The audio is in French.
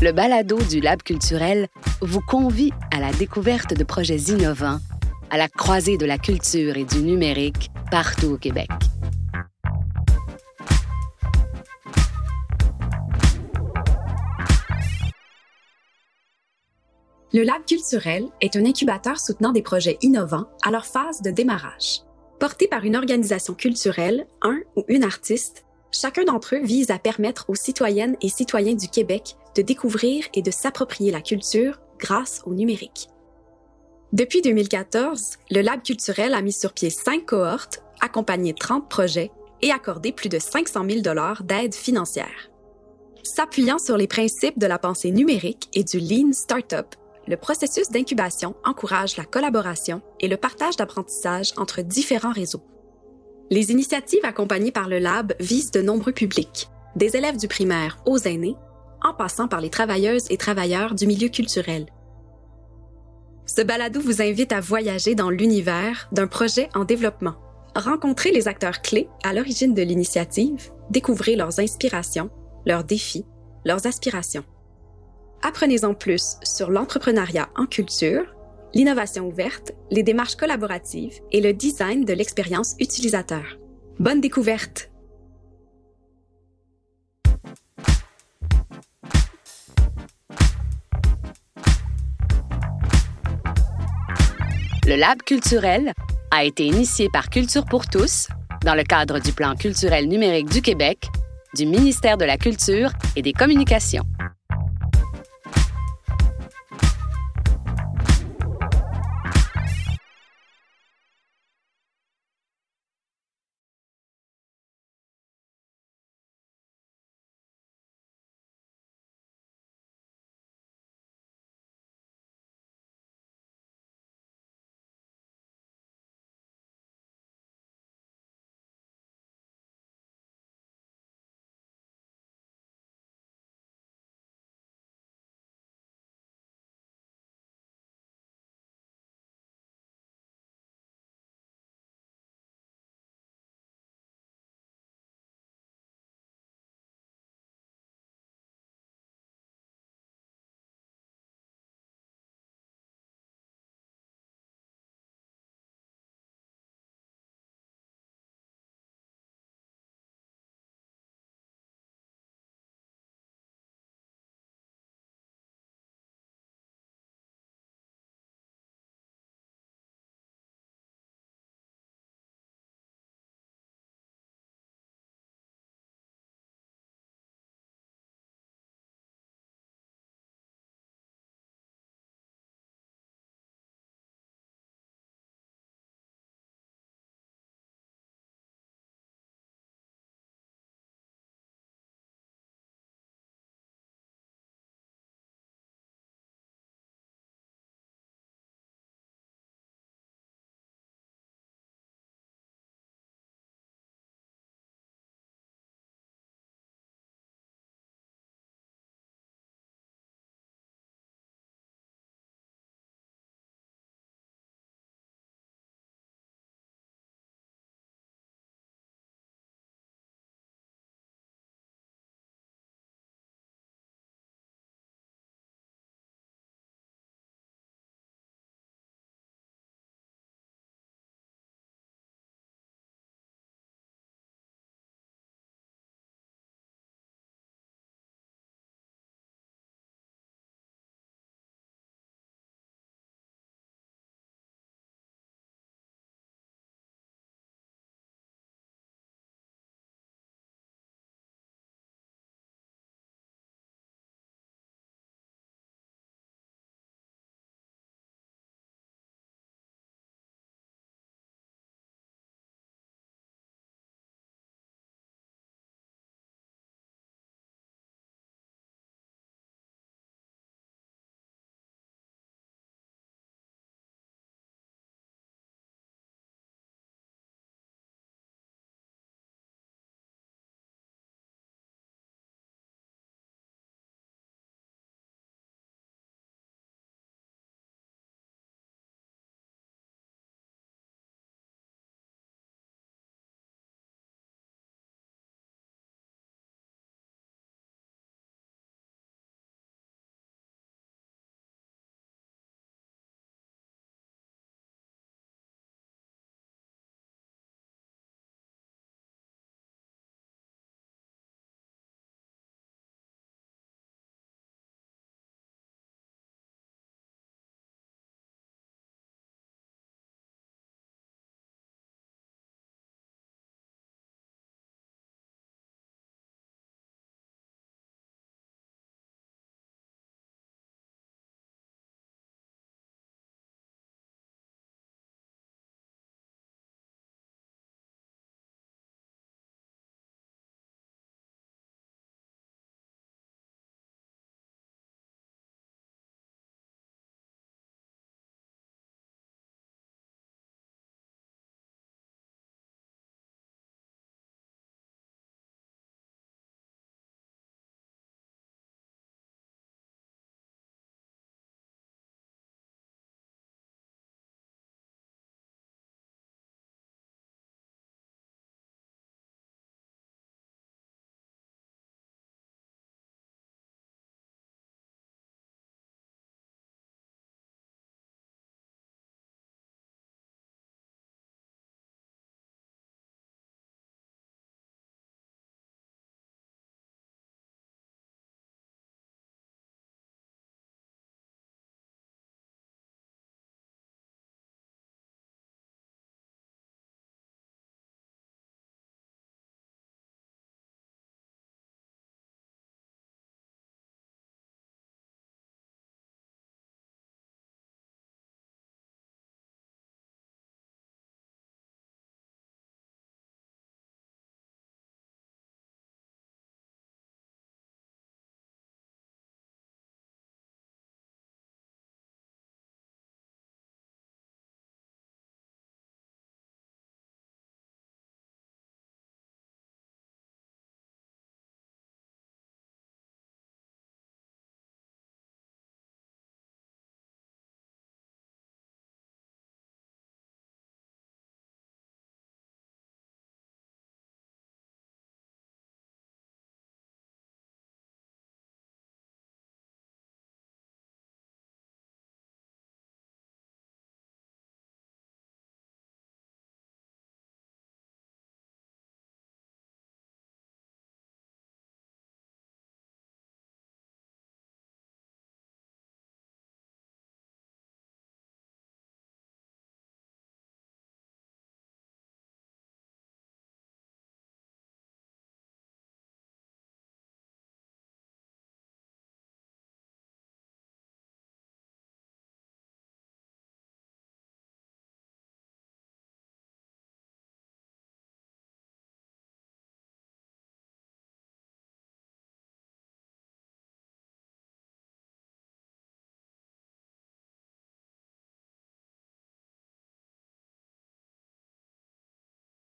le balado du Lab culturel vous convie à la découverte de projets innovants à la croisée de la culture et du numérique partout au Québec. Le Lab culturel est un incubateur soutenant des projets innovants à leur phase de démarrage. Porté par une organisation culturelle, un ou une artiste, chacun d'entre eux vise à permettre aux citoyennes et citoyens du Québec de découvrir et de s'approprier la culture grâce au numérique. Depuis 2014, le Lab culturel a mis sur pied cinq cohortes, accompagné 30 projets et accordé plus de 500 000 dollars d'aide financière. S'appuyant sur les principes de la pensée numérique et du Lean Startup, le processus d'incubation encourage la collaboration et le partage d'apprentissage entre différents réseaux. Les initiatives accompagnées par le Lab visent de nombreux publics, des élèves du primaire aux aînés, en passant par les travailleuses et travailleurs du milieu culturel. Ce balado vous invite à voyager dans l'univers d'un projet en développement. Rencontrez les acteurs clés à l'origine de l'initiative, découvrez leurs inspirations, leurs défis, leurs aspirations. Apprenez-en plus sur l'entrepreneuriat en culture, l'innovation ouverte, les démarches collaboratives et le design de l'expérience utilisateur. Bonne découverte! Le Lab culturel a été initié par Culture pour tous dans le cadre du Plan culturel numérique du Québec, du ministère de la Culture et des Communications.